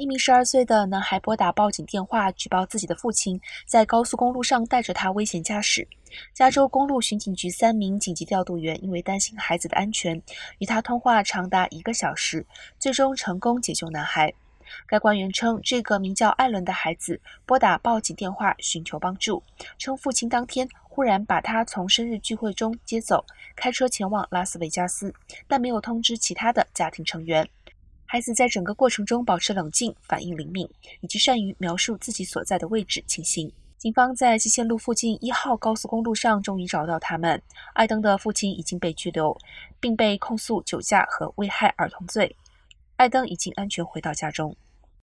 一名十二岁的男孩拨打报警电话，举报自己的父亲在高速公路上带着他危险驾驶。加州公路巡警局三名紧急调度员因为担心孩子的安全，与他通话长达一个小时，最终成功解救男孩。该官员称，这个名叫艾伦的孩子拨打报警电话寻求帮助，称父亲当天忽然把他从生日聚会中接走，开车前往拉斯维加斯，但没有通知其他的家庭成员。孩子在整个过程中保持冷静、反应灵敏，以及善于描述自己所在的位置情形。警方在西线路附近一号高速公路上终于找到他们。艾登的父亲已经被拘留，并被控诉酒驾和危害儿童罪。艾登已经安全回到家中。